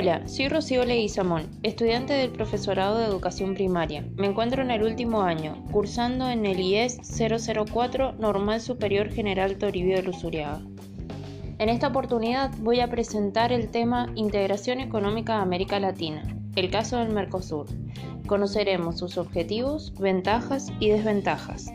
Hola, soy Rocío Leguizamón, estudiante del Profesorado de Educación Primaria. Me encuentro en el último año, cursando en el IES 004 Normal Superior General Toribio de Luzuriaga. En esta oportunidad voy a presentar el tema Integración Económica de América Latina, el caso del Mercosur. Conoceremos sus objetivos, ventajas y desventajas.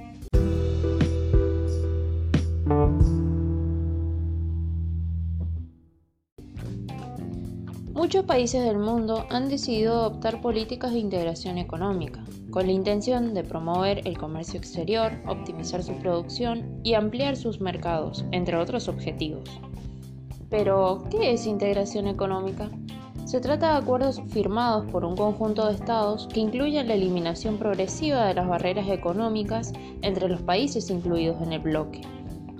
Muchos países del mundo han decidido adoptar políticas de integración económica, con la intención de promover el comercio exterior, optimizar su producción y ampliar sus mercados, entre otros objetivos. Pero, ¿qué es integración económica? Se trata de acuerdos firmados por un conjunto de estados que incluyen la eliminación progresiva de las barreras económicas entre los países incluidos en el bloque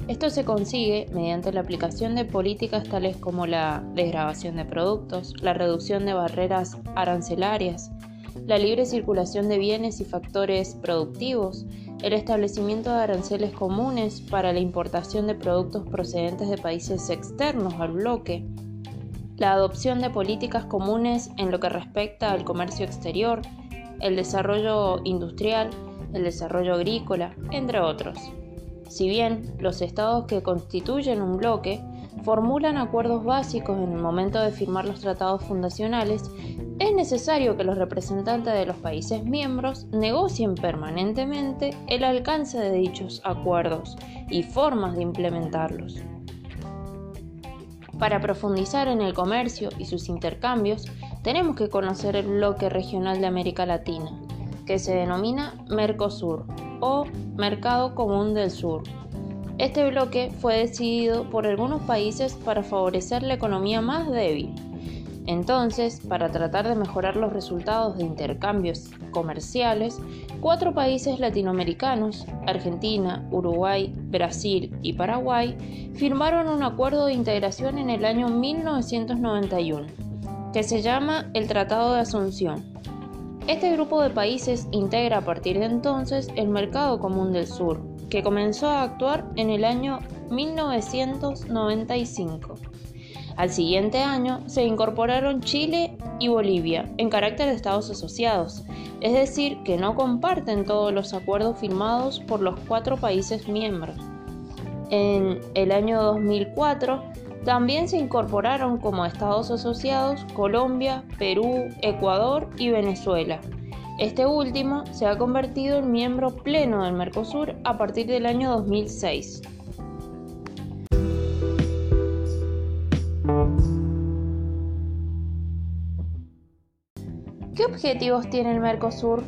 esto se consigue mediante la aplicación de políticas tales como la desgrabación de productos, la reducción de barreras arancelarias, la libre circulación de bienes y factores productivos, el establecimiento de aranceles comunes para la importación de productos procedentes de países externos al bloque, la adopción de políticas comunes en lo que respecta al comercio exterior, el desarrollo industrial, el desarrollo agrícola, entre otros. Si bien los estados que constituyen un bloque formulan acuerdos básicos en el momento de firmar los tratados fundacionales, es necesario que los representantes de los países miembros negocien permanentemente el alcance de dichos acuerdos y formas de implementarlos. Para profundizar en el comercio y sus intercambios, tenemos que conocer el bloque regional de América Latina, que se denomina Mercosur o Mercado Común del Sur. Este bloque fue decidido por algunos países para favorecer la economía más débil. Entonces, para tratar de mejorar los resultados de intercambios comerciales, cuatro países latinoamericanos, Argentina, Uruguay, Brasil y Paraguay, firmaron un acuerdo de integración en el año 1991, que se llama el Tratado de Asunción. Este grupo de países integra a partir de entonces el Mercado Común del Sur, que comenzó a actuar en el año 1995. Al siguiente año se incorporaron Chile y Bolivia en carácter de estados asociados, es decir, que no comparten todos los acuerdos firmados por los cuatro países miembros. En el año 2004 también se incorporaron como estados asociados Colombia, Perú, Ecuador y Venezuela. Este último se ha convertido en miembro pleno del Mercosur a partir del año 2006. ¿Qué objetivos tiene el Mercosur?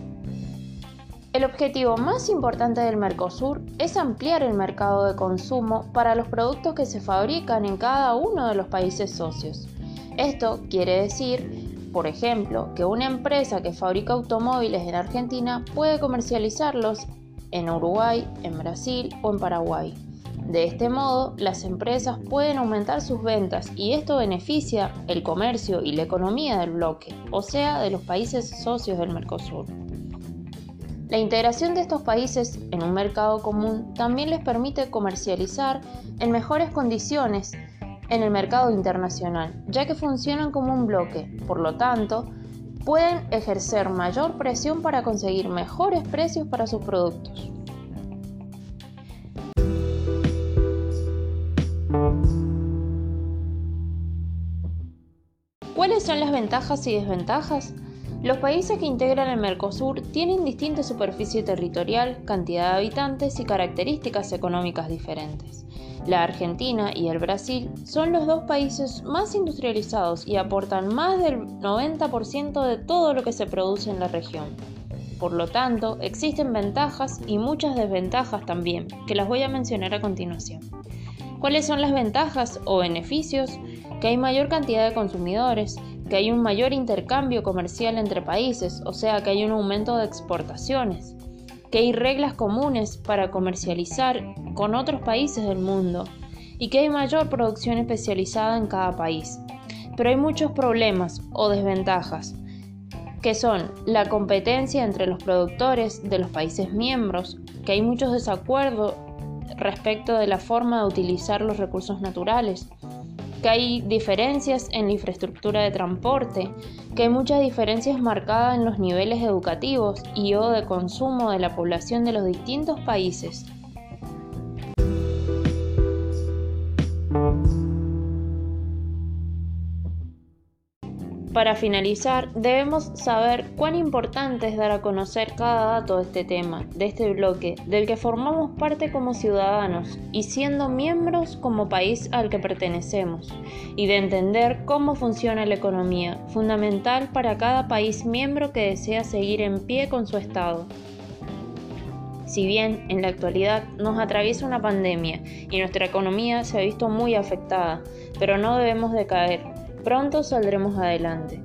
El objetivo más importante del Mercosur es ampliar el mercado de consumo para los productos que se fabrican en cada uno de los países socios. Esto quiere decir, por ejemplo, que una empresa que fabrica automóviles en Argentina puede comercializarlos en Uruguay, en Brasil o en Paraguay. De este modo, las empresas pueden aumentar sus ventas y esto beneficia el comercio y la economía del bloque, o sea, de los países socios del Mercosur. La integración de estos países en un mercado común también les permite comercializar en mejores condiciones en el mercado internacional, ya que funcionan como un bloque. Por lo tanto, pueden ejercer mayor presión para conseguir mejores precios para sus productos. ¿Cuáles son las ventajas y desventajas? Los países que integran el Mercosur tienen distinta superficie territorial, cantidad de habitantes y características económicas diferentes. La Argentina y el Brasil son los dos países más industrializados y aportan más del 90% de todo lo que se produce en la región. Por lo tanto, existen ventajas y muchas desventajas también, que las voy a mencionar a continuación. ¿Cuáles son las ventajas o beneficios? Que hay mayor cantidad de consumidores, que hay un mayor intercambio comercial entre países, o sea que hay un aumento de exportaciones, que hay reglas comunes para comercializar con otros países del mundo y que hay mayor producción especializada en cada país. Pero hay muchos problemas o desventajas, que son la competencia entre los productores de los países miembros, que hay muchos desacuerdos respecto de la forma de utilizar los recursos naturales, que hay diferencias en la infraestructura de transporte, que hay muchas diferencias marcadas en los niveles educativos y o de consumo de la población de los distintos países. Para finalizar, debemos saber cuán importante es dar a conocer cada dato de este tema, de este bloque, del que formamos parte como ciudadanos y siendo miembros como país al que pertenecemos, y de entender cómo funciona la economía, fundamental para cada país miembro que desea seguir en pie con su Estado. Si bien en la actualidad nos atraviesa una pandemia y nuestra economía se ha visto muy afectada, pero no debemos decaer Pronto saldremos adelante.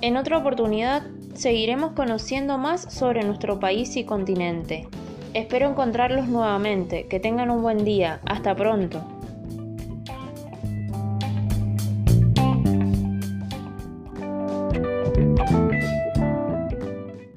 En otra oportunidad seguiremos conociendo más sobre nuestro país y continente. Espero encontrarlos nuevamente. Que tengan un buen día. Hasta pronto.